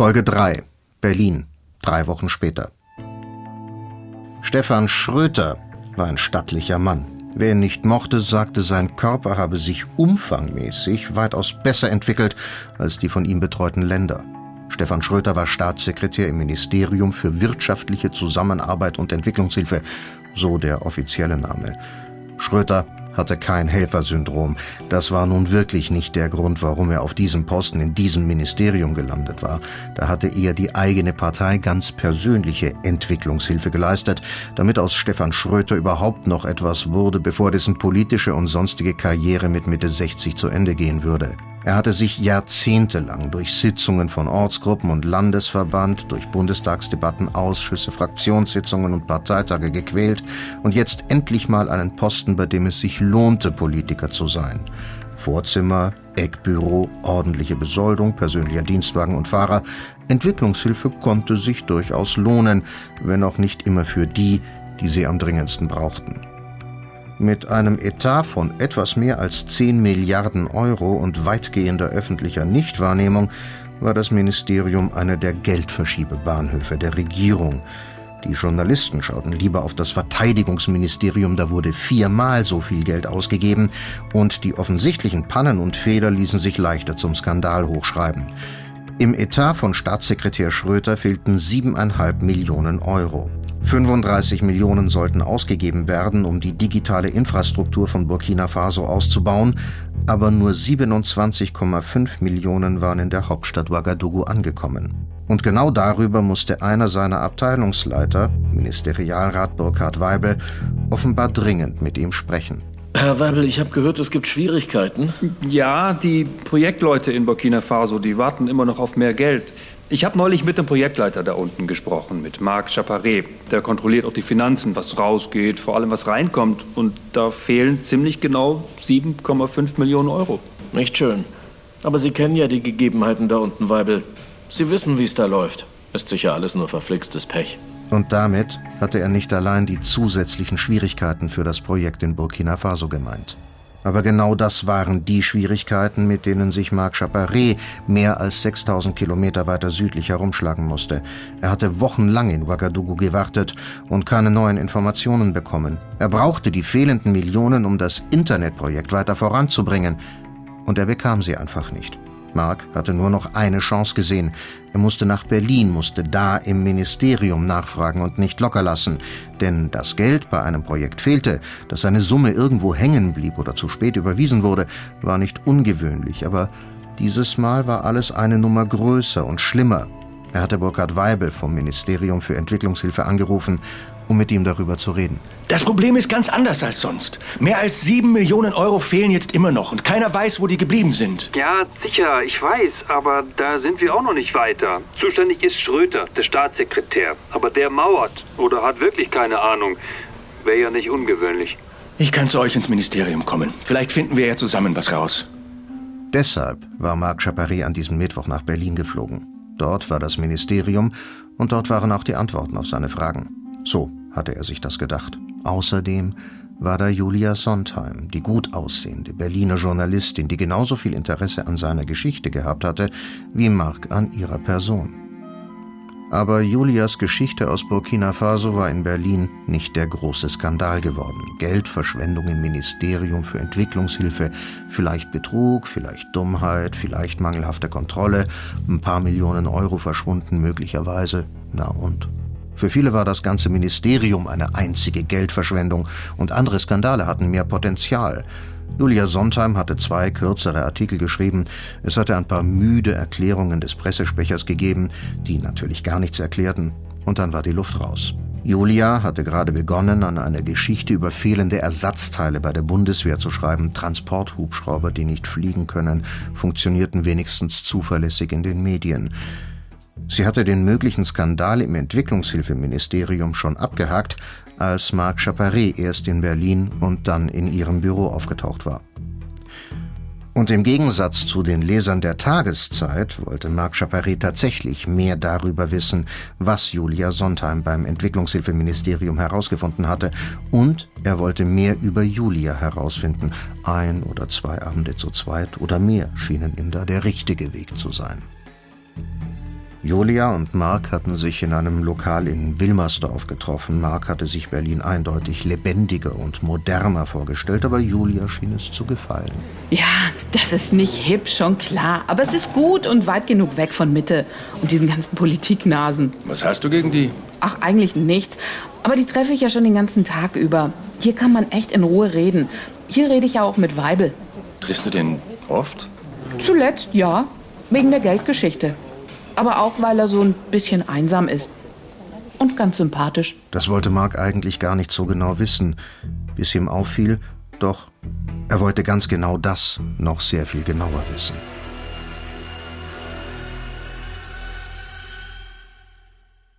Folge 3. Berlin. Drei Wochen später. Stefan Schröter war ein stattlicher Mann. Wer ihn nicht mochte, sagte, sein Körper habe sich umfangmäßig weitaus besser entwickelt als die von ihm betreuten Länder. Stefan Schröter war Staatssekretär im Ministerium für wirtschaftliche Zusammenarbeit und Entwicklungshilfe, so der offizielle Name. Schröter hatte kein Helfersyndrom. Das war nun wirklich nicht der Grund, warum er auf diesem Posten in diesem Ministerium gelandet war. Da hatte eher die eigene Partei ganz persönliche Entwicklungshilfe geleistet, damit aus Stefan Schröter überhaupt noch etwas wurde, bevor dessen politische und sonstige Karriere mit Mitte 60 zu Ende gehen würde. Er hatte sich jahrzehntelang durch Sitzungen von Ortsgruppen und Landesverband, durch Bundestagsdebatten, Ausschüsse, Fraktionssitzungen und Parteitage gequält und jetzt endlich mal einen Posten, bei dem es sich lohnte, Politiker zu sein. Vorzimmer, Eckbüro, ordentliche Besoldung, persönlicher Dienstwagen und Fahrer. Entwicklungshilfe konnte sich durchaus lohnen, wenn auch nicht immer für die, die sie am dringendsten brauchten. Mit einem Etat von etwas mehr als 10 Milliarden Euro und weitgehender öffentlicher Nichtwahrnehmung war das Ministerium einer der Geldverschiebebahnhöfe der Regierung. Die Journalisten schauten lieber auf das Verteidigungsministerium, da wurde viermal so viel Geld ausgegeben, und die offensichtlichen Pannen und Fehler ließen sich leichter zum Skandal hochschreiben. Im Etat von Staatssekretär Schröter fehlten siebeneinhalb Millionen Euro. 35 Millionen sollten ausgegeben werden, um die digitale Infrastruktur von Burkina Faso auszubauen, aber nur 27,5 Millionen waren in der Hauptstadt Ouagadougou angekommen. Und genau darüber musste einer seiner Abteilungsleiter, Ministerialrat Burkhard Weibel, offenbar dringend mit ihm sprechen. Herr Weibel, ich habe gehört, es gibt Schwierigkeiten. Ja, die Projektleute in Burkina Faso, die warten immer noch auf mehr Geld. Ich habe neulich mit dem Projektleiter da unten gesprochen, mit Marc Chaparret. Der kontrolliert auch die Finanzen, was rausgeht, vor allem was reinkommt. Und da fehlen ziemlich genau 7,5 Millionen Euro. Nicht schön. Aber Sie kennen ja die Gegebenheiten da unten, Weibel. Sie wissen, wie es da läuft. Ist sicher alles nur verflixtes Pech. Und damit hatte er nicht allein die zusätzlichen Schwierigkeiten für das Projekt in Burkina Faso gemeint. Aber genau das waren die Schwierigkeiten, mit denen sich Marc Chaparret mehr als 6000 Kilometer weiter südlich herumschlagen musste. Er hatte wochenlang in Ouagadougou gewartet und keine neuen Informationen bekommen. Er brauchte die fehlenden Millionen, um das Internetprojekt weiter voranzubringen. Und er bekam sie einfach nicht. Mark hatte nur noch eine Chance gesehen. Er musste nach Berlin, musste da im Ministerium nachfragen und nicht locker lassen. Denn das Geld bei einem Projekt fehlte, dass eine Summe irgendwo hängen blieb oder zu spät überwiesen wurde, war nicht ungewöhnlich. Aber dieses Mal war alles eine Nummer größer und schlimmer. Er hatte Burkhard Weibel vom Ministerium für Entwicklungshilfe angerufen um mit ihm darüber zu reden. Das Problem ist ganz anders als sonst. Mehr als sieben Millionen Euro fehlen jetzt immer noch und keiner weiß, wo die geblieben sind. Ja, sicher, ich weiß, aber da sind wir auch noch nicht weiter. Zuständig ist Schröter, der Staatssekretär. Aber der mauert oder hat wirklich keine Ahnung. Wäre ja nicht ungewöhnlich. Ich kann zu euch ins Ministerium kommen. Vielleicht finden wir ja zusammen was raus. Deshalb war Marc Chaparret an diesem Mittwoch nach Berlin geflogen. Dort war das Ministerium und dort waren auch die Antworten auf seine Fragen. So hatte er sich das gedacht. Außerdem war da Julia Sondheim, die gut aussehende Berliner Journalistin, die genauso viel Interesse an seiner Geschichte gehabt hatte wie Mark an ihrer Person. Aber Julias Geschichte aus Burkina Faso war in Berlin nicht der große Skandal geworden. Geldverschwendung im Ministerium für Entwicklungshilfe, vielleicht Betrug, vielleicht Dummheit, vielleicht mangelhafte Kontrolle, ein paar Millionen Euro verschwunden möglicherweise. Na und? Für viele war das ganze Ministerium eine einzige Geldverschwendung und andere Skandale hatten mehr Potenzial. Julia Sondheim hatte zwei kürzere Artikel geschrieben. Es hatte ein paar müde Erklärungen des Pressesprechers gegeben, die natürlich gar nichts erklärten. Und dann war die Luft raus. Julia hatte gerade begonnen, an einer Geschichte über fehlende Ersatzteile bei der Bundeswehr zu schreiben. Transporthubschrauber, die nicht fliegen können, funktionierten wenigstens zuverlässig in den Medien. Sie hatte den möglichen Skandal im Entwicklungshilfeministerium schon abgehakt, als Marc Chaparret erst in Berlin und dann in ihrem Büro aufgetaucht war. Und im Gegensatz zu den Lesern der Tageszeit wollte Marc Chaparret tatsächlich mehr darüber wissen, was Julia Sondheim beim Entwicklungshilfeministerium herausgefunden hatte. Und er wollte mehr über Julia herausfinden. Ein oder zwei Abende zu zweit oder mehr schienen ihm da der richtige Weg zu sein. Julia und Mark hatten sich in einem Lokal in Wilmersdorf getroffen. Mark hatte sich Berlin eindeutig lebendiger und moderner vorgestellt, aber Julia schien es zu gefallen. Ja, das ist nicht hip, schon klar. Aber es ist gut und weit genug weg von Mitte und diesen ganzen Politiknasen. Was hast du gegen die? Ach, eigentlich nichts. Aber die treffe ich ja schon den ganzen Tag über. Hier kann man echt in Ruhe reden. Hier rede ich ja auch mit Weibel. Triffst du den oft? Zuletzt ja, wegen der Geldgeschichte aber auch, weil er so ein bisschen einsam ist. Und ganz sympathisch. Das wollte Mark eigentlich gar nicht so genau wissen, bis ihm auffiel, doch er wollte ganz genau das noch sehr viel genauer wissen.